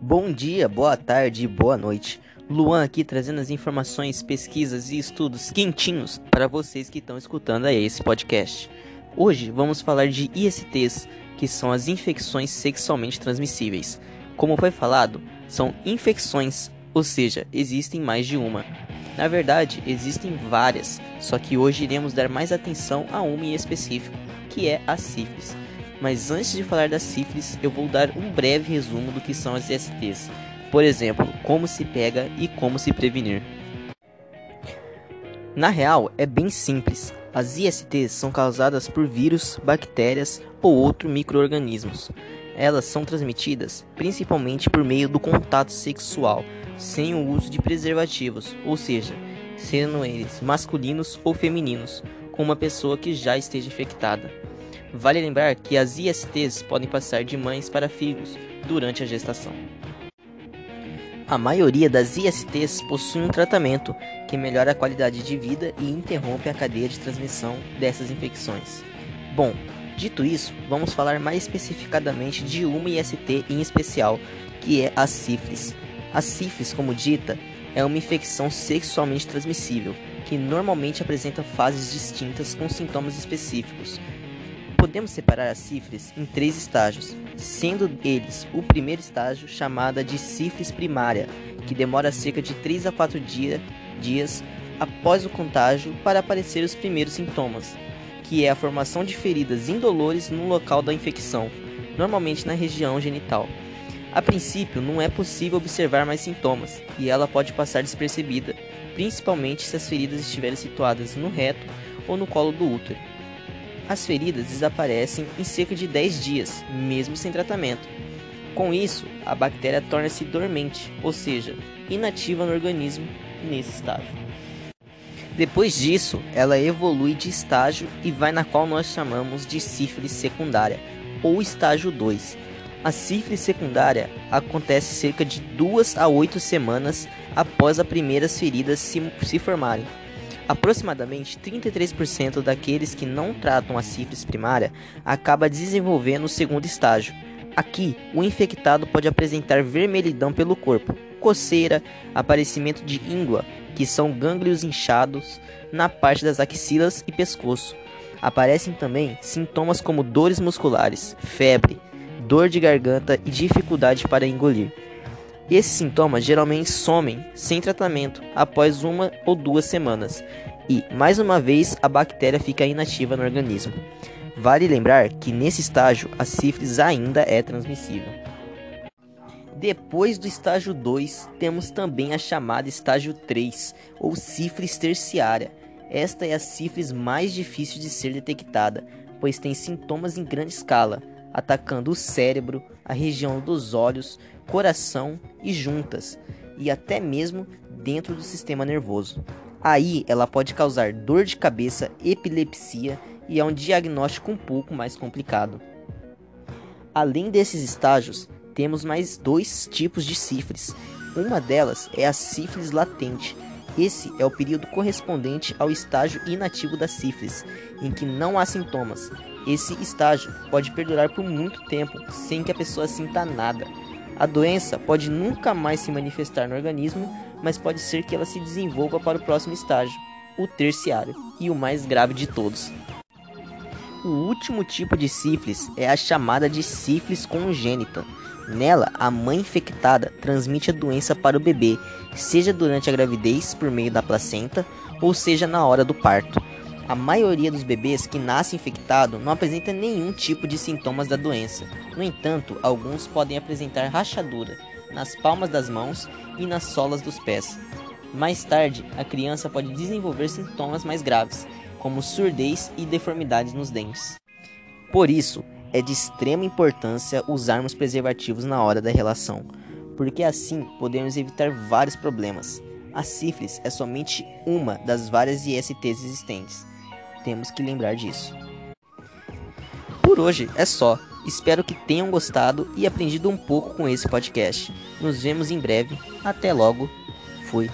Bom dia, boa tarde e boa noite. Luan aqui trazendo as informações, pesquisas e estudos quentinhos para vocês que estão escutando aí esse podcast. Hoje vamos falar de ISTs, que são as infecções sexualmente transmissíveis. Como foi falado, são infecções, ou seja, existem mais de uma. Na verdade, existem várias, só que hoje iremos dar mais atenção a uma em específico, que é a sífilis. Mas antes de falar da sífilis, eu vou dar um breve resumo do que são as ISTs. Por exemplo, como se pega e como se prevenir. Na real, é bem simples. As ISTs são causadas por vírus, bactérias ou outros microorganismos. Elas são transmitidas principalmente por meio do contato sexual, sem o uso de preservativos, ou seja, sendo eles masculinos ou femininos, com uma pessoa que já esteja infectada. Vale lembrar que as ISTs podem passar de mães para filhos durante a gestação. A maioria das ISTs possui um tratamento que melhora a qualidade de vida e interrompe a cadeia de transmissão dessas infecções. Bom, dito isso, vamos falar mais especificadamente de uma IST em especial, que é a sífilis. A sífilis, como dita, é uma infecção sexualmente transmissível, que normalmente apresenta fases distintas com sintomas específicos. Podemos separar a sífilis em três estágios, sendo eles o primeiro estágio chamada de sífilis primária, que demora cerca de 3 a 4 dia, dias após o contágio para aparecer os primeiros sintomas, que é a formação de feridas indolores no local da infecção, normalmente na região genital. A princípio, não é possível observar mais sintomas e ela pode passar despercebida, principalmente se as feridas estiverem situadas no reto ou no colo do útero. As feridas desaparecem em cerca de 10 dias, mesmo sem tratamento. Com isso, a bactéria torna-se dormente, ou seja, inativa no organismo nesse estágio. Depois disso, ela evolui de estágio e vai na qual nós chamamos de sífilis secundária, ou estágio 2, a sífilis secundária acontece cerca de 2 a 8 semanas após as primeiras feridas se, se formarem. Aproximadamente 33% daqueles que não tratam a sífilis primária acaba desenvolvendo o segundo estágio. Aqui, o infectado pode apresentar vermelhidão pelo corpo, coceira, aparecimento de íngua, que são gânglios inchados na parte das axilas e pescoço. Aparecem também sintomas como dores musculares, febre, dor de garganta e dificuldade para engolir. Esses sintomas geralmente somem sem tratamento após uma ou duas semanas e, mais uma vez, a bactéria fica inativa no organismo. Vale lembrar que nesse estágio a sífilis ainda é transmissível. Depois do estágio 2, temos também a chamada estágio 3, ou sífilis terciária. Esta é a sífilis mais difícil de ser detectada, pois tem sintomas em grande escala, atacando o cérebro, a região dos olhos, coração e juntas, e até mesmo dentro do sistema nervoso. Aí ela pode causar dor de cabeça, epilepsia e é um diagnóstico um pouco mais complicado. Além desses estágios, temos mais dois tipos de sífilis. Uma delas é a sífilis latente. Esse é o período correspondente ao estágio inativo da sífilis, em que não há sintomas, esse estágio pode perdurar por muito tempo sem que a pessoa sinta nada. A doença pode nunca mais se manifestar no organismo, mas pode ser que ela se desenvolva para o próximo estágio, o terciário, e o mais grave de todos. O último tipo de sífilis é a chamada de sífilis congênita. Nela, a mãe infectada transmite a doença para o bebê, seja durante a gravidez por meio da placenta, ou seja na hora do parto. A maioria dos bebês que nascem infectado não apresenta nenhum tipo de sintomas da doença. No entanto, alguns podem apresentar rachadura nas palmas das mãos e nas solas dos pés. Mais tarde, a criança pode desenvolver sintomas mais graves, como surdez e deformidades nos dentes. Por isso, é de extrema importância usarmos preservativos na hora da relação, porque assim podemos evitar vários problemas. A sífilis é somente uma das várias ISTs existentes temos que lembrar disso. Por hoje é só. Espero que tenham gostado e aprendido um pouco com esse podcast. Nos vemos em breve. Até logo. Fui.